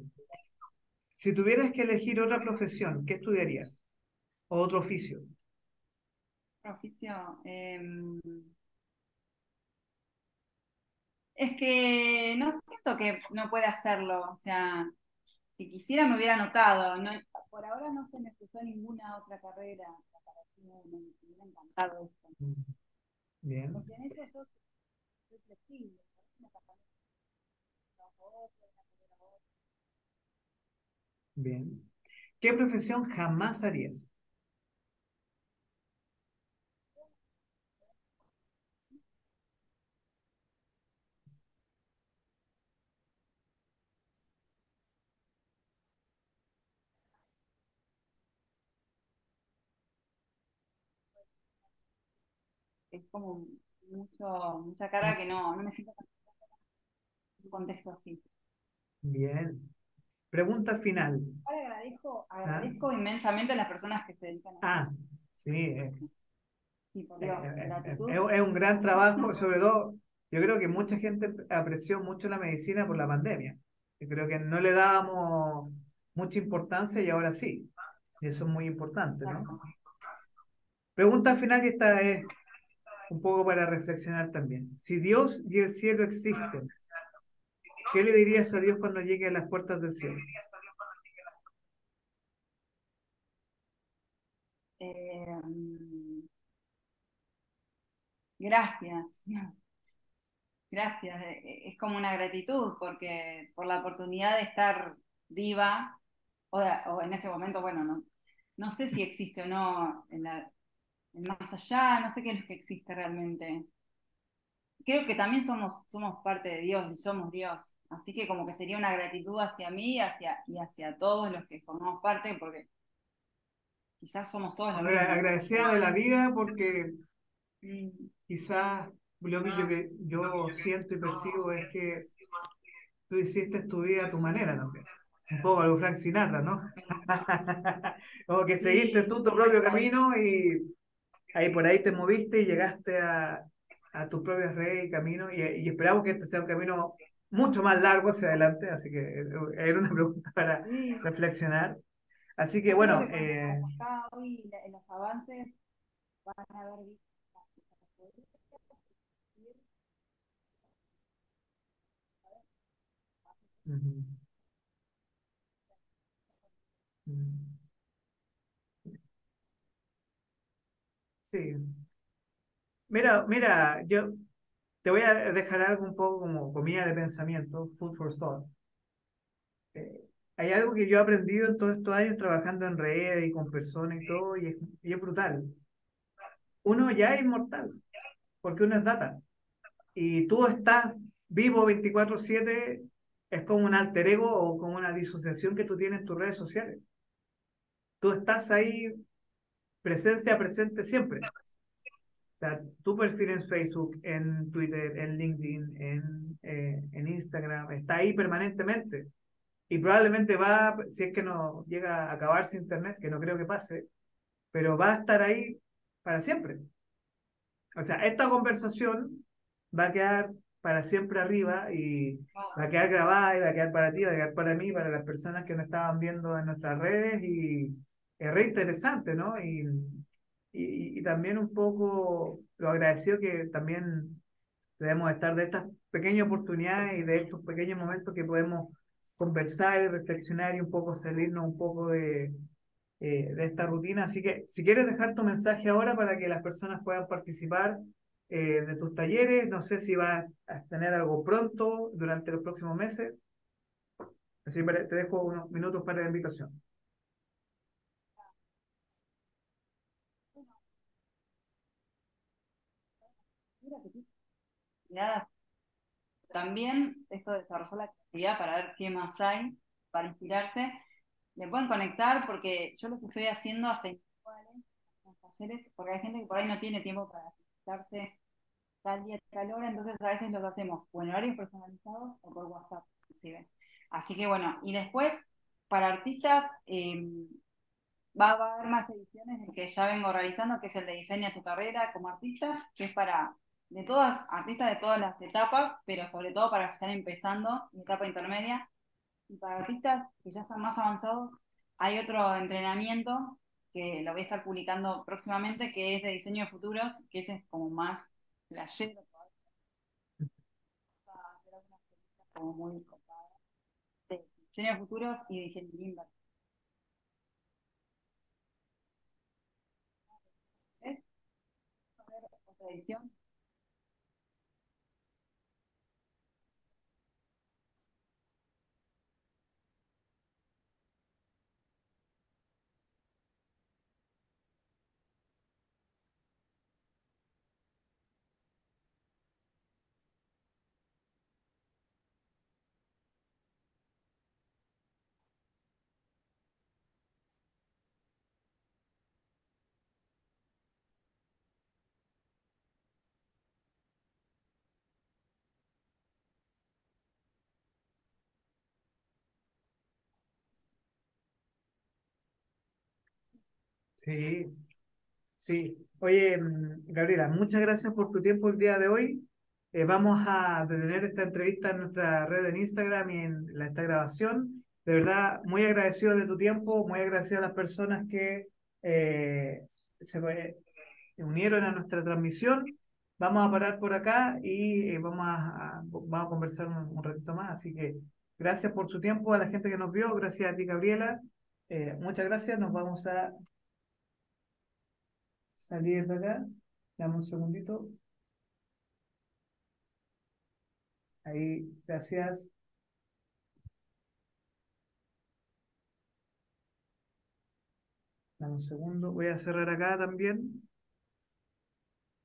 Si tuvieras que elegir otra profesión, ¿qué estudiarías? ¿O otro oficio? Oficio. Em, es que no siento que no pueda hacerlo, o sea, si quisiera me hubiera anotado. por ahora no se me puso ninguna otra carrera. Me, hubiera encantado esto. Bien. Porque en eso yo soy flexible. Bien. ¿Qué profesión jamás harías? es como mucho, mucha cara que no, no me siento un contexto así. Bien. Pregunta final. Ahora agradezco, agradezco inmensamente a las personas que se dedican a Ah, sí. eh, por eh, Dios, eh. Es, es un gran trabajo, sobre todo, yo creo que mucha gente apreció mucho la medicina por la pandemia. Yo creo que no le dábamos mucha importancia y ahora sí. Y eso es muy importante, ¿no? Pregunta final y esta es un poco para reflexionar también. Si Dios y el cielo existen, ¿qué le dirías a Dios cuando llegue a las puertas del cielo? Eh, gracias. Gracias. Es como una gratitud porque por la oportunidad de estar viva, o, en ese momento, bueno, no, no sé si existe o no en la, más allá, no sé qué es lo que existe realmente. Creo que también somos, somos parte de Dios y somos Dios. Así que como que sería una gratitud hacia mí y hacia, y hacia todos los que formamos parte, porque quizás somos todos lo mismo. Agra- Agradecida de la vida porque Mm, quizás lo que yo, que yo siento y percibo es que tú hiciste tu vida a tu manera también. Un poco a lo Frank Sinatra, ¿no? Como que seguiste tú tu propio camino y ahí por ahí te moviste y llegaste a, a tus propias redes y camino y, y esperamos que este sea un camino mucho más largo hacia adelante, así que eh, era una pregunta para reflexionar. Así que bueno, eh, hoy en los avances van a haber visto. Mm. Sí. Mira, mira, yo te voy a dejar algo un poco como comida de pensamiento, food for thought. Eh, hay algo que yo he aprendido en todos estos años trabajando en redes y con personas y todo, y es, brutal. Uno ya es inmortal, porque uno es data. Y tú estás vivo 24/7, es como un alter ego o como una disociación que tú tienes en tus redes sociales. Tú estás ahí, presencia presente siempre. O sea, tu perfil en Facebook, en Twitter, en LinkedIn, en, eh, en Instagram, está ahí permanentemente. Y probablemente va, si es que no llega a acabarse Internet, que no creo que pase, pero va a estar ahí para siempre. O sea, esta conversación va a quedar para siempre arriba y va a quedar grabada y va a quedar para ti, va a quedar para mí, para las personas que nos estaban viendo en nuestras redes y es re interesante, ¿no? Y, y, y también un poco lo agradecido que también debemos estar de estas pequeñas oportunidades y de estos pequeños momentos que podemos conversar reflexionar y un poco salirnos un poco de, eh, de esta rutina. Así que si quieres dejar tu mensaje ahora para que las personas puedan participar eh, de tus talleres, no sé si vas a tener algo pronto durante los próximos meses. Así que te dejo unos minutos para la invitación. También esto desarrolló la actividad para ver qué más hay, para inspirarse. Me pueden conectar porque yo lo que estoy haciendo hasta individuales, talleres, porque hay gente que por ahí no tiene tiempo para conectarse tal día, tal hora, entonces a veces los hacemos o en horarios personalizados o por WhatsApp, inclusive. Así que bueno, y después, para artistas, eh, va, a haber más ediciones que ya vengo realizando, que es el de Diseña tu carrera como artista, que es para de todas, artistas de todas las etapas, pero sobre todo para los que están empezando en etapa intermedia. Y para artistas que ya están más avanzados, hay otro entrenamiento que lo voy a estar publicando próximamente, que es de diseño de futuros, que ese es como más playero, como muy copada, de diseño de futuros y de ingeniería edición. Sí, sí. Oye, mm, Gabriela, muchas gracias por tu tiempo el día de hoy. Eh, vamos a detener esta entrevista en nuestra red en Instagram y en esta grabación. De verdad, muy agradecido de tu tiempo, muy agradecido a las personas que eh, se unieron a nuestra transmisión. Vamos a parar por acá y eh, vamos, a, vamos a conversar un, un ratito más. Así que gracias por su tiempo a la gente que nos vio. Gracias a ti, Gabriela. muchas gracias. Nos vamos a salir de acá. Dame un segundito. Ahí, gracias. Dame un segundo. Voy a cerrar acá también.